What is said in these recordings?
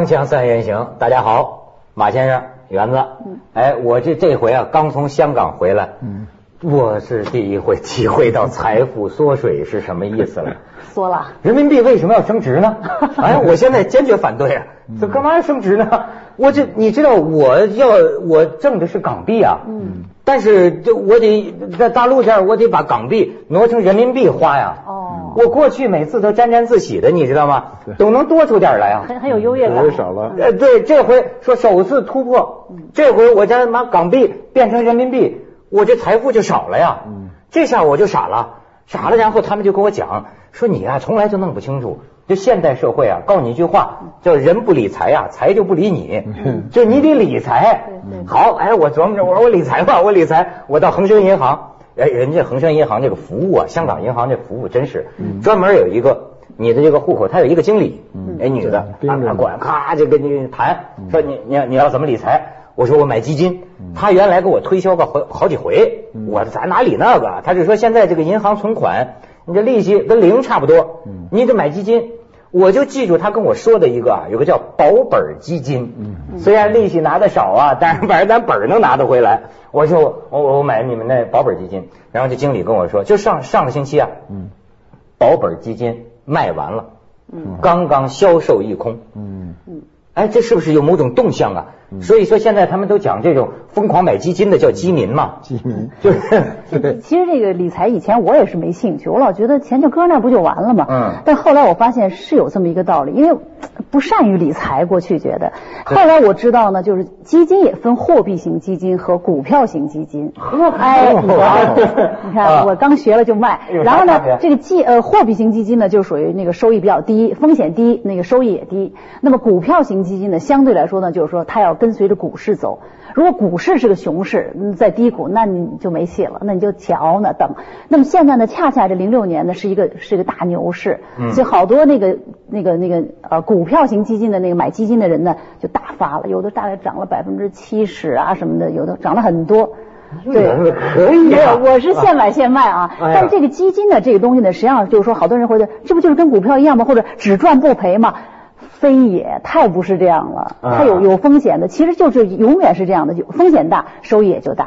锵锵三人行，大家好，马先生，园子。嗯。哎，我这这回啊，刚从香港回来。嗯。我是第一回体会到财富缩水是什么意思了。缩了。人民币为什么要升值呢？哎，我现在坚决反对啊！这干嘛要升值呢？我这你知道，我要我挣的是港币啊。嗯。但是这我得在大陆这儿，我得把港币挪成人民币花呀。哦。我过去每次都沾沾自喜的，你知道吗？总能多出点来啊。很很有优越感。少了。呃，对，这回说首次突破，这回我家把港币变成人民币。我这财富就少了呀，这下我就傻了，傻了。然后他们就跟我讲说你啊，从来就弄不清楚，就现代社会啊，告诉你一句话，叫人不理财呀，财就不理你，就你得理财。好，哎，我琢磨着，我说我理财吧，我理财，我到恒生银行，哎，人家恒生银行这个服务啊，香港银行这服务真是专门有一个你的这个户口，他有一个经理，哎，女的，他管，咔就跟你谈，说你你你要怎么理财。我说我买基金，他原来给我推销过好好几回，我咱哪理那个？他就说现在这个银行存款，你这利息跟零差不多，你得买基金。我就记住他跟我说的一个啊，有个叫保本基金，虽然利息拿的少啊，但是反正咱本能拿得回来。我就我我买你们那保本基金，然后这经理跟我说，就上上个星期啊，保本基金卖完了，刚刚销售一空。哎，这是不是有某种动向啊？所以说现在他们都讲这种疯狂买基金的叫基民嘛，基民 就是。其实这个理财以前我也是没兴趣，我老觉得钱就搁那不就完了吗？嗯。但后来我发现是有这么一个道理，因为不善于理财，过去觉得。后来我知道呢，就是基金也分货币型基金和股票型基金。哎，你 看我刚学了就卖。然后呢，这个基呃货币型基金呢，就属于那个收益比较低，风险低，那个收益也低。那么股票型基金呢，相对来说呢，就是说它要。跟随着股市走，如果股市是个熊市，在低谷，那你就没戏了，那你就瞧呢等。那么现在呢，恰恰这零六年呢是一个是一个大牛市，所以好多那个那个那个呃股票型基金的那个买基金的人呢就大发了，有的大概涨了百分之七十啊什么的，有的涨了很多。对，可以。我是现买现卖啊，但是这个基金的这个东西呢，实际上就是说，好多人会觉得，这不就是跟股票一样吗？或者只赚不赔吗？非也，太不是这样了，它有有风险的，其实就是永远是这样的，就风险大，收益也就大；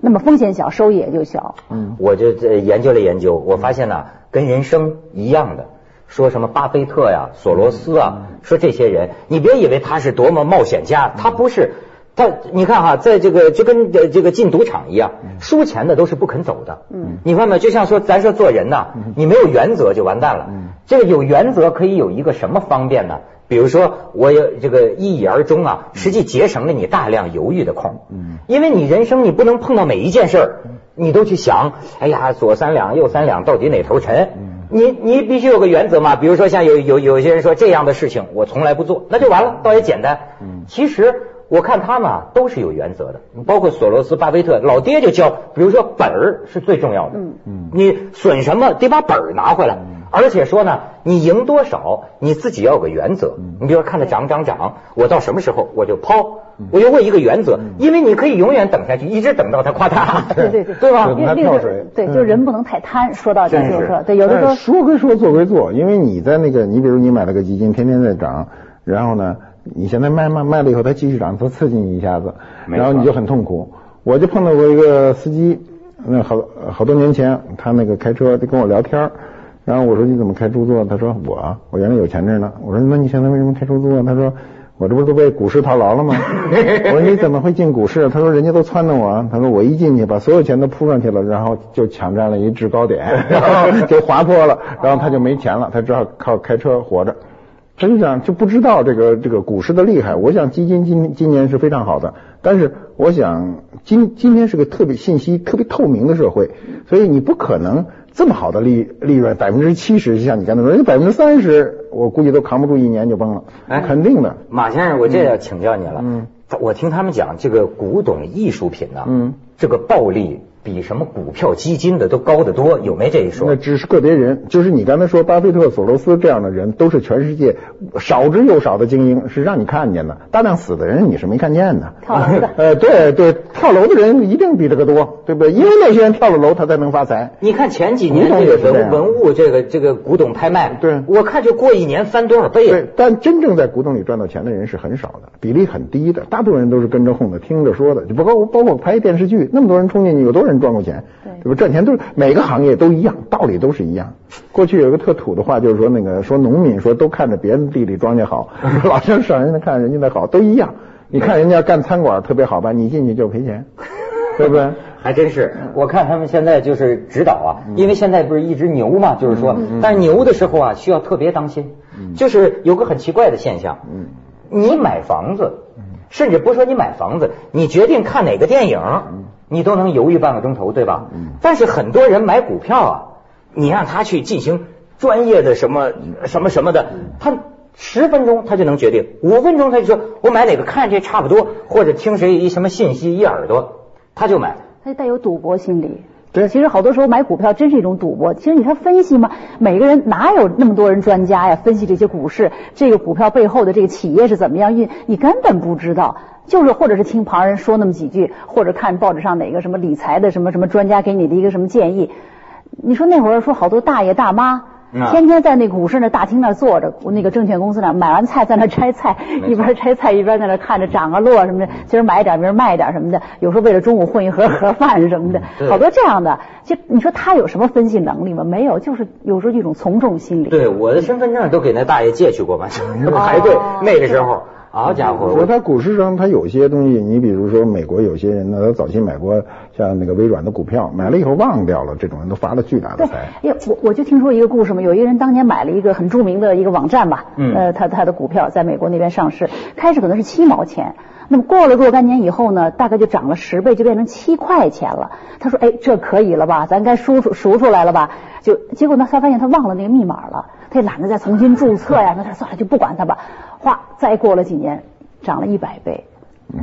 那么风险小，收益也就小。嗯，我就研究了研究，我发现呢，跟人生一样的，说什么巴菲特呀、索罗斯啊，说这些人，你别以为他是多么冒险家，他不是。他，你看哈，在这个就跟这个进赌场一样，输钱的都是不肯走的。嗯，你看没？就像说，咱说做人呐，你没有原则就完蛋了。嗯，这个有原则可以有一个什么方便呢？比如说，我有这个一以而终啊，实际节省了你大量犹豫的空。嗯，因为你人生你不能碰到每一件事儿，你都去想，哎呀，左三两右三两，到底哪头沉？嗯，你你必须有个原则嘛。比如说，像有有有些人说这样的事情我从来不做，那就完了，倒也简单。嗯，其实。我看他们啊都是有原则的，包括索罗斯、巴菲特，老爹就教，比如说本儿是最重要的，嗯。嗯，你损什么得把本儿拿回来，而且说呢，你赢多少你自己要有个原则，你比如说看着涨涨涨，我到什么时候我就抛，我就问一个原则，因为你可以永远等下去，一直等到它垮塌，对对对，对 吧？它跳水，对，就人不能太贪，说到底就是说，对，有的说说归说，做归做，因为你在那个，你比如你买了个基金，天天在涨，然后呢？你现在卖卖卖了以后，它继续涨，它刺激你一下子，然后你就很痛苦。我就碰到过一个司机，那好好多年前，他那个开车就跟我聊天然后我说你怎么开出租？他说我我原来有钱着呢。我说那你现在为什么开出租啊？他说我这不是都被股市套牢了吗？我说你怎么会进股市？他说人家都撺掇我。他说我一进去把所有钱都扑上去了，然后就抢占了一制高点，然后就滑坡了，然后他就没钱了，他只好靠开车活着。实际上就不知道这个这个股市的厉害。我想基金今今年是非常好的，但是我想今今天是个特别信息特别透明的社会，所以你不可能这么好的利利润百分之七十，就像你刚才说，人家百分之三十，我估计都扛不住一年就崩了。哎，肯定的。马先生，我这要请教你了。嗯，我听他们讲这个古董艺术品呢，嗯，这个暴利。比什么股票基金的都高得多，有没这一说？那只是个别人，就是你刚才说巴菲特、索罗斯这样的人，都是全世界少之又少的精英，是让你看见的。大量死的人你是没看见的。跳楼的。呃，对对，跳楼的人一定比这个多，对不对？因为那些人跳了楼，他才能发财。你看前几年这个文文物这个这个古董拍卖，对，我看就过一年翻多少倍。对，但真正在古董里赚到钱的人是很少的，比例很低的，大部分人都是跟着哄的，听着说的。就包括包括拍电视剧，那么多人冲进去，有多少人赚过钱？对，对吧？赚钱都是每个行业都一样，道理都是一样。过去有一个特土的话，就是说那个说农民说都看着别人地里庄稼好，老想上人家看人家的好，都一样。你看人家干餐馆特别好吧，你进去就赔钱，对不对？还真是，我看他们现在就是指导啊，因为现在不是一直牛嘛，就是说，但是牛的时候啊，需要特别当心，就是有个很奇怪的现象，你买房子，甚至不说你买房子，你决定看哪个电影，你都能犹豫半个钟头，对吧？但是很多人买股票啊，你让他去进行专业的什么什么什么的，他。十分钟他就能决定，五分钟他就说我买哪个看这差不多，或者听谁一什么信息一耳朵他就买，他就带有赌博心理。对，其实好多时候买股票真是一种赌博。其实你看分析嘛，每个人哪有那么多人专家呀？分析这些股市，这个股票背后的这个企业是怎么样运，你根本不知道。就是或者是听旁人说那么几句，或者看报纸上哪个什么理财的什么什么专家给你的一个什么建议。你说那会儿说好多大爷大妈。天天在那股市那大厅那坐着，那个证券公司那买完菜在那摘菜，一边摘菜一边在那看着涨啊落什么的，今儿买点明儿卖点什么的，有时候为了中午混一盒盒饭什么的，好多这样的。就你说他有什么分析能力吗？没有，就是有时候一种从众心理。对，我的身份证都给那大爷借去过嘛，排队那个时候。好家伙！我在股市上它有些东西，你比如说美国有些人呢，他早期买过像那个微软的股票，买了以后忘掉了，这种人都发了巨大的财。哎，我我就听说一个故事嘛，有一个人当年买了一个很著名的一个网站吧，呃，他他的股票在美国那边上市，开始可能是七毛钱，那么过了若干年以后呢，大概就涨了十倍，就变成七块钱了。他说，哎，这可以了吧？咱该赎出赎出来了吧？就结果呢，他发现他忘了那个密码了。他也懒得再重新注册呀，那他算了，就不管他吧。哗，再过了几年，涨了一百倍。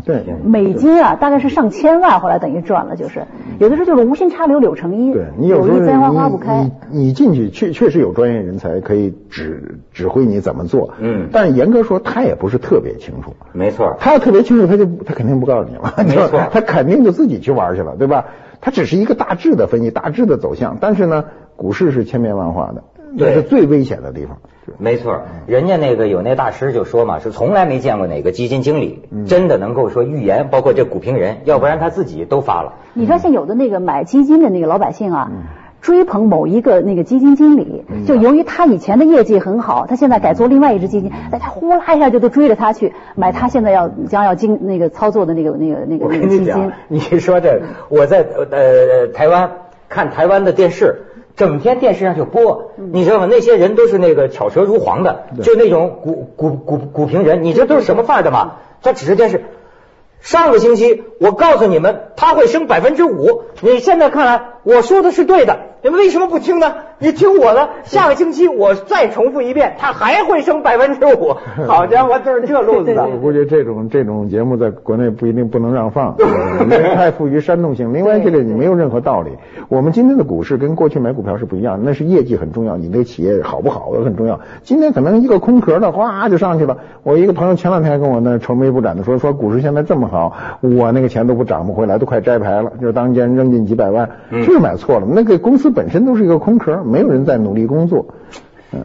对，美金啊，大概是上千万，后来等于赚了，就是有的时候就是无心插柳柳成荫。对你有时候你你进去确确实有专业人才可以指指挥你怎么做。嗯，但是严格说，他也不是特别清楚。没错，他要特别清楚，他就他肯定不告诉你了。没错，他肯定就自己去玩去了，对吧？他只是一个大致的分析，大致的走向。但是呢，股市是千变万化的。这是最危险的地方，没错。人家那个有那大师就说嘛，是从来没见过哪个基金经理真的能够说预言，包括这股评人，要不然他自己都发了。你发现有的那个买基金的那个老百姓啊，追捧某一个那个基金经理，就由于他以前的业绩很好，他现在改做另外一只基金，大家呼啦一下就都追着他去买他现在要将要经那个操作的那个那个那个那个基金。你说这，我在呃台湾看台湾的电视。整天电视上就播，你知道吗？那些人都是那个巧舌如簧的，就那种股股股股评人，你这都是什么范儿的嘛？这只是电视。上个星期我告诉你们，他会升百分之五。你现在看来我说的是对的，你们为什么不听呢？你听我的，下个星期我再重复一遍，它还会升百分之五。好家伙，就是这路子的。我估计这种这种节目在国内不一定不能让放，太富于煽动性。另外，这个你没有任何道理。我们今天的股市跟过去买股票是不一样，那是业绩很重要，你那个企业好不好很重要。今天可能一个空壳的哗就上去了。我一个朋友前两天跟我那愁眉不展的说，说股市现在这么好。我那个钱都不涨不回来，都快摘牌了。就是当间扔进几百万，就是买错了。那个公司本身都是一个空壳，没有人在努力工作。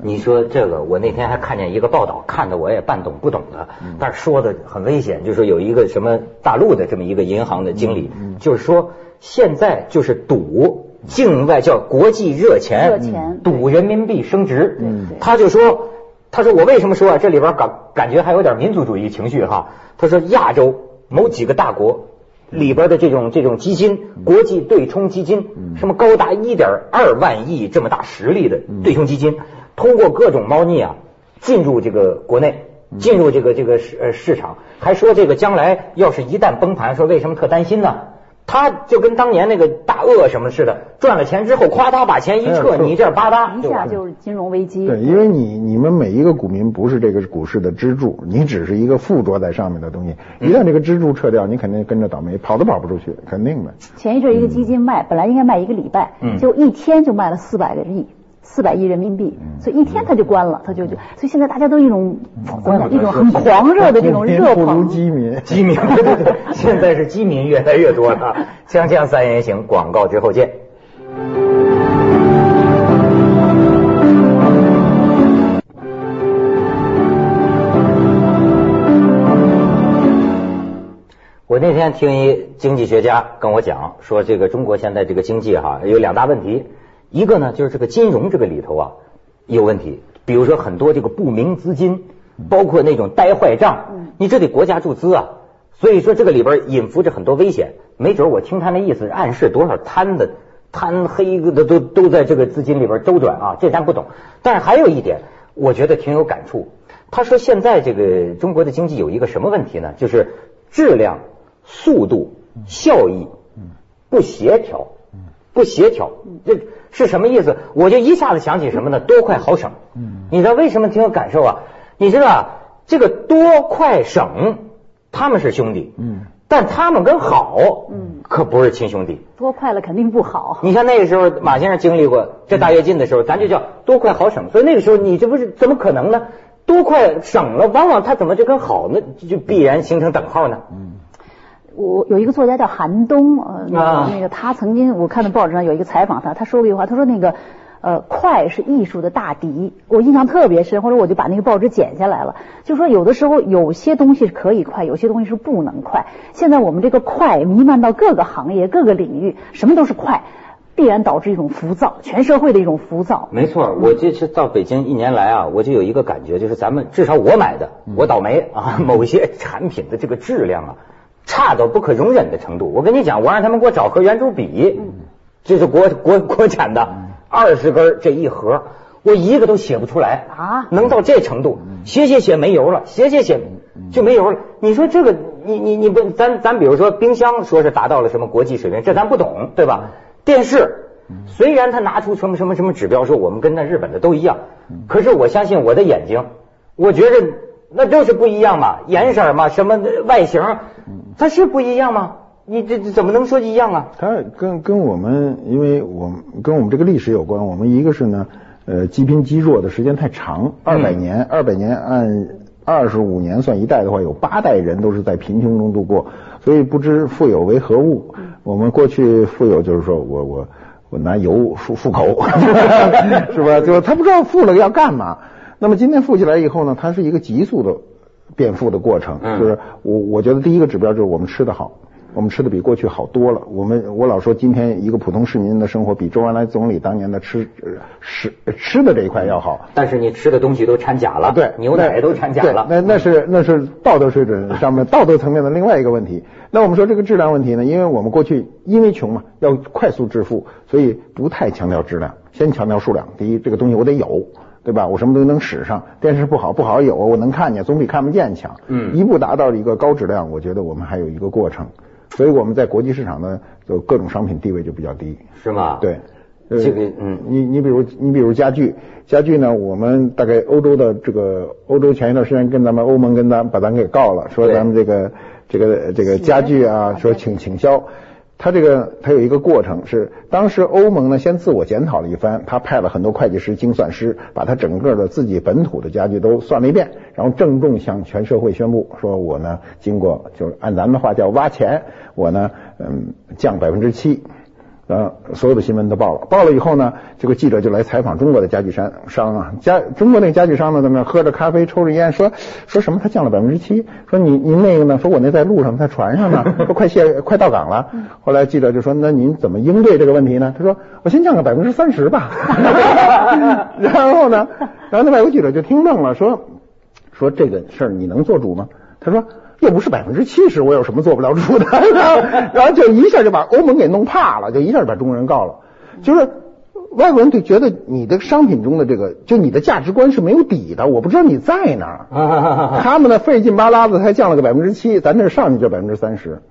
你说这个，我那天还看见一个报道，看的我也半懂不懂的，但是说的很危险，就是说有一个什么大陆的这么一个银行的经理，就是说现在就是赌境外叫国际热钱，赌人民币升值。他就说。他说：“我为什么说啊？这里边感感觉还有点民族主义情绪哈。”他说：“亚洲某几个大国里边的这种这种基金，国际对冲基金，什么高达一点二万亿这么大实力的对冲基金，通过各种猫腻啊，进入这个国内，进入这个这个市呃市场，还说这个将来要是一旦崩盘，说为什么特担心呢？”他就跟当年那个大鳄什么似的，赚了钱之后，夸他把钱一撤，你这吧嗒一下就是金融危机。对，因为你你们每一个股民不是这个股市的支柱，你只是一个附着在上面的东西。一旦这个支柱撤掉，你肯定跟着倒霉，跑都跑不出去，肯定的。前一阵一个基金卖，本来应该卖一个礼拜，就一天就卖了四百个亿。四百亿人民币，所以一天它就关了，它就就，所以现在大家都一种一种很狂热的这种热捧。鸡民，鸡民，现在是鸡民越来越多了。锵锵三人行，广告之后见。我那天听一经济学家跟我讲，说这个中国现在这个经济哈有两大问题，一个呢就是这个金融这个里头啊有问题，比如说很多这个不明资金，包括那种呆坏账，你这得国家注资啊，所以说这个里边隐伏着很多危险，没准我听他那意思暗示多少贪的贪黑的都都在这个资金里边周转啊，这咱不懂。但是还有一点，我觉得挺有感触，他说现在这个中国的经济有一个什么问题呢？就是质量。速度、效益不协调，不协调，这是什么意思？我就一下子想起什么呢？多快好省。嗯你知道为什么挺有感受啊？你知道这个多快省，他们是兄弟，嗯但他们跟好嗯可不是亲兄弟。多快了肯定不好。你像那个时候马先生经历过这大跃进的时候，咱就叫多快好省。所以那个时候你这不是怎么可能呢？多快省了，往往他怎么就跟好呢？就必然形成等号呢？我有一个作家叫韩东，呃，那个他曾经我看到报纸上有一个采访他，他说过一句话，他说那个呃快是艺术的大敌，我印象特别深，后来我就把那个报纸剪下来了，就说有的时候有些东西是可以快，有些东西是不能快。现在我们这个快弥漫到各个行业、各个领域，什么都是快，必然导致一种浮躁，全社会的一种浮躁。没错，我这次到北京一年来啊，我就有一个感觉，就是咱们至少我买的，我倒霉啊，某些产品的这个质量啊。差到不可容忍的程度，我跟你讲，我让他们给我找盒圆珠笔，这是国国国产的，二十根这一盒，我一个都写不出来啊，能到这程度，写写写没油了，写写写就没油了。你说这个，你你你不，咱咱比如说冰箱，说是达到了什么国际水平，这咱不懂，对吧？电视虽然他拿出什么什么什么指标，说我们跟那日本的都一样，可是我相信我的眼睛，我觉着。那就是不一样嘛，颜色嘛，什么外形，它是不一样吗？你这怎么能说一样啊？它跟跟我们，因为我们跟我们这个历史有关。我们一个是呢，呃，积贫积弱的时间太长，二百年，二百年按二十五年算一代的话，有八代人都是在贫穷中度过，所以不知富有为何物。我们过去富有就是说我我我拿油漱漱口，是吧？就他不知道富了要干嘛。那么今天富起来以后呢，它是一个急速的变富的过程。就是我我觉得第一个指标就是我们吃的好，我们吃的比过去好多了。我们我老说今天一个普通市民的生活比周恩来总理当年的吃吃吃的这一块要好。但是你吃的东西都掺假了，对，牛奶都掺假了。那那是那是道德水准上面道德层面的另外一个问题。那我们说这个质量问题呢？因为我们过去因为穷嘛，要快速致富，所以不太强调质量，先强调数量。第一，这个东西我得有。对吧？我什么东西能使上？电视不好，不好有，我能看见，总比看不见强。嗯，一步达到一个高质量，我觉得我们还有一个过程。所以我们在国际市场呢，就各种商品地位就比较低。是吗？对，这个嗯，你你比如你比如家具，家具呢，我们大概欧洲的这个欧洲前一段时间跟咱们欧盟跟咱把咱给告了，说咱们这个这个这个家具啊，说请倾销。他这个他有一个过程，是当时欧盟呢先自我检讨了一番，他派了很多会计师、精算师，把他整个的自己本土的家具都算了一遍，然后郑重向全社会宣布，说我呢经过就是按咱们的话叫挖钱，我呢嗯降百分之七。呃，所有的新闻都报了，报了以后呢，这个记者就来采访中国的家具商商啊，家中国那个家具商呢，在那喝着咖啡，抽着烟，说说什么他降了百分之七，说你您那个呢，说我那在路上，在船上呢，说快卸快到港了。后来记者就说，那您怎么应对这个问题呢？他说我先降个百分之三十吧。然后呢，然后那外国记者就听愣了，说说这个事儿你能做主吗？他说。又不是百分之七十，我有什么做不了主的？然后就一下就把欧盟给弄怕了，就一下就把中国人告了。就是外国人就觉得你的商品中的这个，就你的价值观是没有底的，我不知道你在哪儿。他们呢费劲巴拉的才降了个百分之七，咱这上去就百分之三十。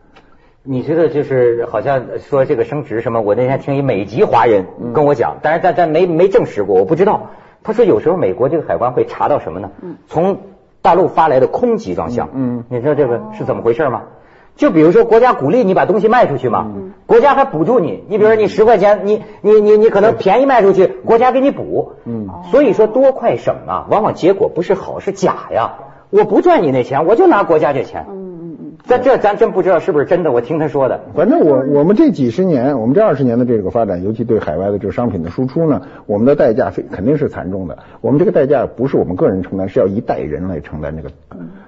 你觉得就是好像说这个升值什么？我那天听一美籍华人跟我讲，但是但但没没证实过，我不知道。他说有时候美国这个海关会查到什么呢？从大陆发来的空集装箱，嗯，你知道这个是怎么回事吗？就比如说国家鼓励你把东西卖出去嘛，国家还补助你。你比如说你十块钱，你你你你可能便宜卖出去，国家给你补。嗯，所以说多快省啊，往往结果不是好是假呀。我不赚你那钱，我就拿国家这钱。这这咱真不知道是不是真的，我听他说的。反正我我们这几十年，我们这二十年的这个发展，尤其对海外的这个商品的输出呢，我们的代价非肯定是惨重的。我们这个代价不是我们个人承担，是要一代人来承担这个。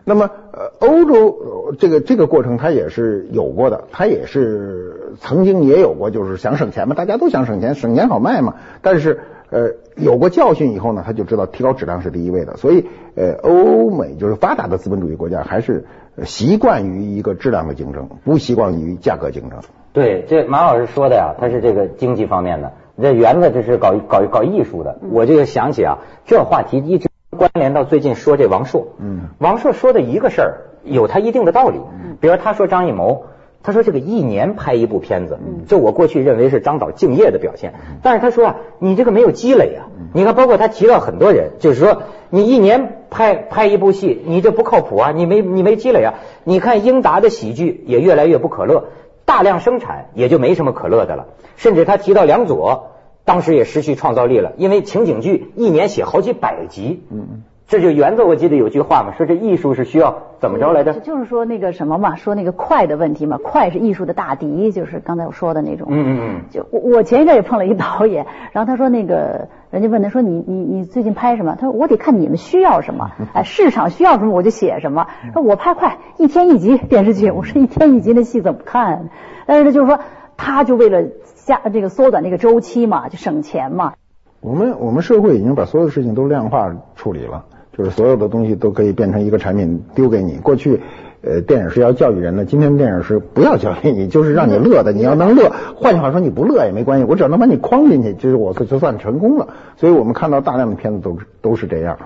那么呃，欧洲这个这个过程它也是有过的，它也是曾经也有过，就是想省钱嘛，大家都想省钱，省钱好卖嘛。但是呃，有过教训以后呢，他就知道提高质量是第一位的。所以呃，欧美就是发达的资本主义国家还是。习惯于一个质量的竞争，不习惯于价格竞争。对，这马老师说的呀，他是这个经济方面的。这园子这是搞搞搞艺术的，我就想起啊，这话题一直关联到最近说这王朔。嗯，王朔说的一个事儿有他一定的道理。嗯，比如他说张艺谋，他说这个一年拍一部片子，这我过去认为是张导敬业的表现。但是他说啊，你这个没有积累啊。你看，包括他提到很多人，就是说你一年。拍拍一部戏，你这不靠谱啊！你没你没积累啊！你看英达的喜剧也越来越不可乐，大量生产也就没什么可乐的了。甚至他提到梁左，当时也失去创造力了，因为情景剧一年写好几百集。嗯嗯。这就原作，我记得有句话嘛，说这艺术是需要怎么着来着？就是说那个什么嘛，说那个快的问题嘛，快是艺术的大敌，就是刚才我说的那种。嗯嗯嗯。就我我前一阵也碰了一导演，然后他说那个人家问他说你你你最近拍什么？他说我得看你们需要什么，哎市场需要什么我就写什么。说我拍快一天一集电视剧，我说一天一集那戏怎么看？但是他就是说他就为了下这个缩短这个周期嘛，就省钱嘛。我们我们社会已经把所有的事情都量化处理了。就是所有的东西都可以变成一个产品丢给你。过去，呃，电影是要教育人的，今天电影是不要教育你，就是让你乐的。你要能乐，换句话说，你不乐也没关系，我只要能把你框进去，就是我就算成功了。所以我们看到大量的片子都都是这样，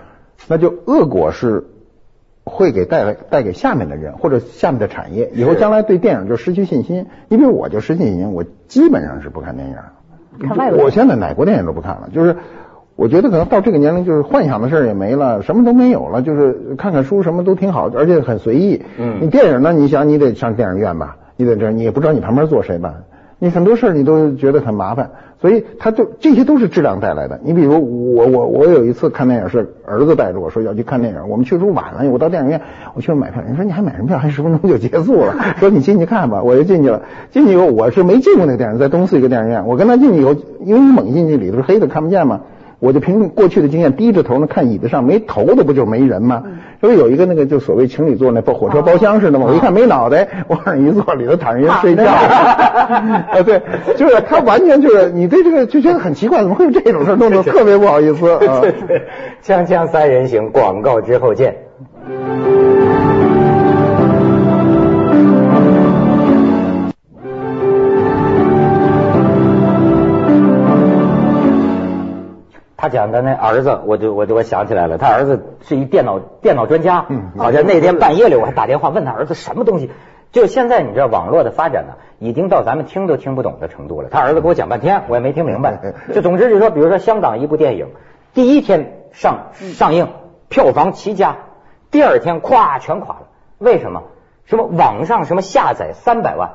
那就恶果是会给带来带给下面的人或者下面的产业，以后将来对电影就失去信心。因为我就失去信心，我基本上是不看电影。我现在哪国电影都不看了，就是。我觉得可能到这个年龄，就是幻想的事儿也没了，什么都没有了，就是看看书，什么都挺好，而且很随意。嗯，你电影呢？你想，你得上电影院吧？你在这，你也不知道你旁边坐谁吧？你很多事儿你都觉得很麻烦，所以他就这些都是质量带来的。你比如我我我有一次看电影是儿子带着我说要去看电影，我们去的时候晚了，我到电影院我去买票，人说你还买什么票？还十分钟就结束了，说你进去看吧，我就进去了。进去以后我是没进过那个电影，在东四一个电影院，我跟他进去以后，因为你猛进去里头是黑的看不见嘛。我就凭过去的经验，低着头呢看椅子上没头的不就没人吗？这不有一个那个就所谓情侣座那包火车包厢似的吗？我一看没脑袋，往上一坐，里头躺着人睡觉。啊，对，就是他完全就是你对这个就觉得很奇怪，怎么会有这种事弄得 特别不好意思啊？锵锵三人行，广告之后见。他讲的那儿子，我就我就我想起来了，他儿子是一电脑电脑专家，好像那天半夜里我还打电话问他儿子什么东西。就现在你知道网络的发展呢，已经到咱们听都听不懂的程度了。他儿子给我讲半天，我也没听明白。就总之就是说，比如说香港一部电影，第一天上上映，票房奇佳，第二天咵全垮了。为什么？什么网上什么下载三百万？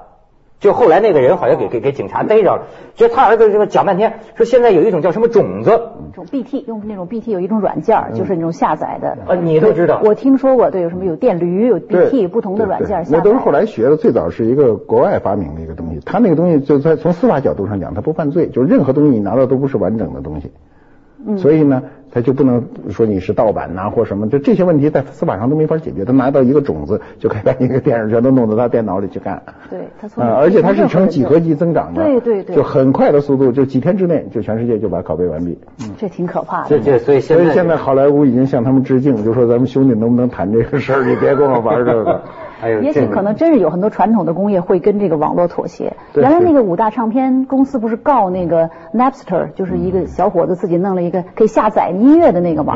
就后来那个人好像给给给警察逮着了，就他儿子这个讲半天，说现在有一种叫什么种子，种 BT 用那种 BT 有一种软件，就是那种下载的。呃，你都知道？我听说过，对，有什么有电驴，有 BT 不同的软件我都是后来学的，最早是一个国外发明的一个东西。他那个东西就在从司法角度上讲，他不犯罪，就是任何东西你拿到都不是完整的东西。所以呢，他就不能说你是盗版呐或什么，就这些问题在司法上都没法解决。他拿到一个种子，就可以把一个电影全都弄到他电脑里去干。对，他从而且它是呈几何级增长的，对对对，就很快的速度，就几天之内就全世界就把拷贝完毕。嗯，这挺可怕的。这这所以所以现在好莱坞已经向他们致敬，就说咱们兄弟能不能谈这个事儿？你别跟我玩这个。也许可能真是有很多传统的工业会跟这个网络妥协。原来那个五大唱片公司不是告那个 Napster，就是一个小伙子自己弄了一个可以下载音乐的那个嘛，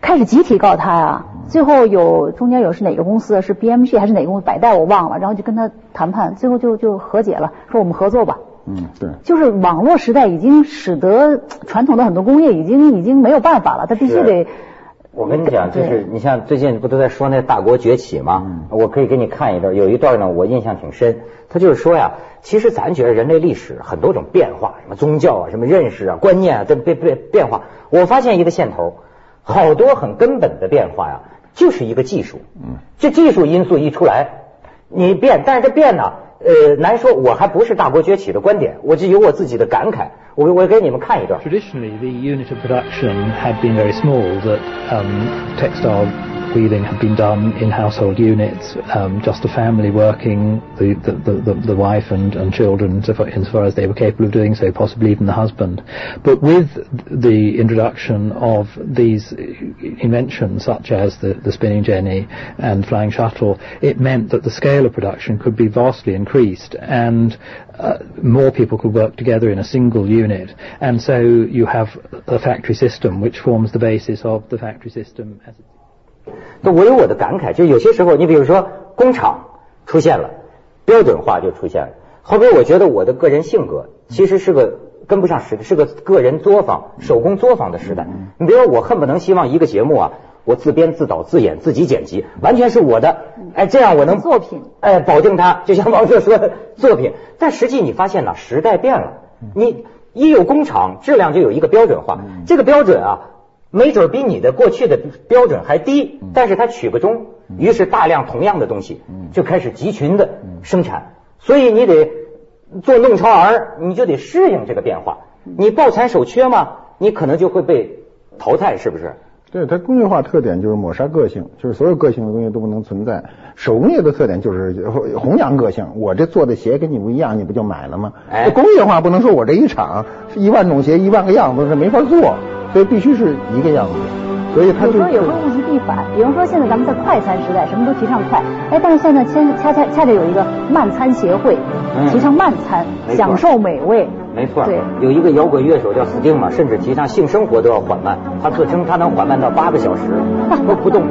开始集体告他啊。最后有中间有是哪个公司？是 BMG 还是哪个公司？百代我忘了。然后就跟他谈判，最后就就和解了，说我们合作吧。嗯，对。就是网络时代已经使得传统的很多工业已经已经没有办法了，他必须得。我跟你讲，就是你像最近不都在说那大国崛起吗？我可以给你看一段，有一段呢，我印象挺深。他就是说呀，其实咱觉得人类历史很多种变化，什么宗教啊，什么认识啊，观念啊，都变变变化。我发现一个线头，好多很根本的变化呀，就是一个技术。嗯，这技术因素一出来，你变，但是这变呢？呃，难说，我还不是大国崛起的观点，我就有我自己的感慨，我我给你们看一段。Traditionally, the unit of production had been very small. That um, textile wheeling had been done in household units, um, just a family working, the, the, the, the wife and, and children, so far, insofar as they were capable of doing so, possibly even the husband. But with the introduction of these inventions, such as the, the spinning jenny and flying shuttle, it meant that the scale of production could be vastly increased and uh, more people could work together in a single unit. And so you have a factory system which forms the basis of the factory system as 那我有我的感慨，就有些时候，你比如说工厂出现了，标准化就出现了。后边我觉得我的个人性格其实是个跟不上时代，是个个人作坊、手工作坊的时代。你比如说，我恨不能希望一个节目啊，我自编自导自演自己剪辑，完全是我的。哎，这样我能作品哎保证它，就像王朔说的作品。但实际你发现呢，时代变了，你一有工厂，质量就有一个标准化，这个标准啊。没准比你的过去的标准还低，但是它取个中，于是大量同样的东西就开始集群的生产，所以你得做弄潮儿，你就得适应这个变化。你抱残守缺嘛，你可能就会被淘汰，是不是？对，它工业化特点就是抹杀个性，就是所有个性的东西都不能存在。手工业的特点就是弘扬个性，我这做的鞋跟你不一样，你不就买了吗？哎，工业化不能说我这一厂是一万种鞋，一万个样子，是没法做。所以必须是一个样子，所以他有时候也会物极必反。比方说，现在咱们在快餐时代，什么都提倡快，哎，但是现在恰恰恰恰恰有一个慢餐协会，提倡慢餐，享受美味。没错，对，有一个摇滚乐手叫 Sting 嘛，甚至提倡性生活都要缓慢，他自称他能缓慢到八个小时都 不动。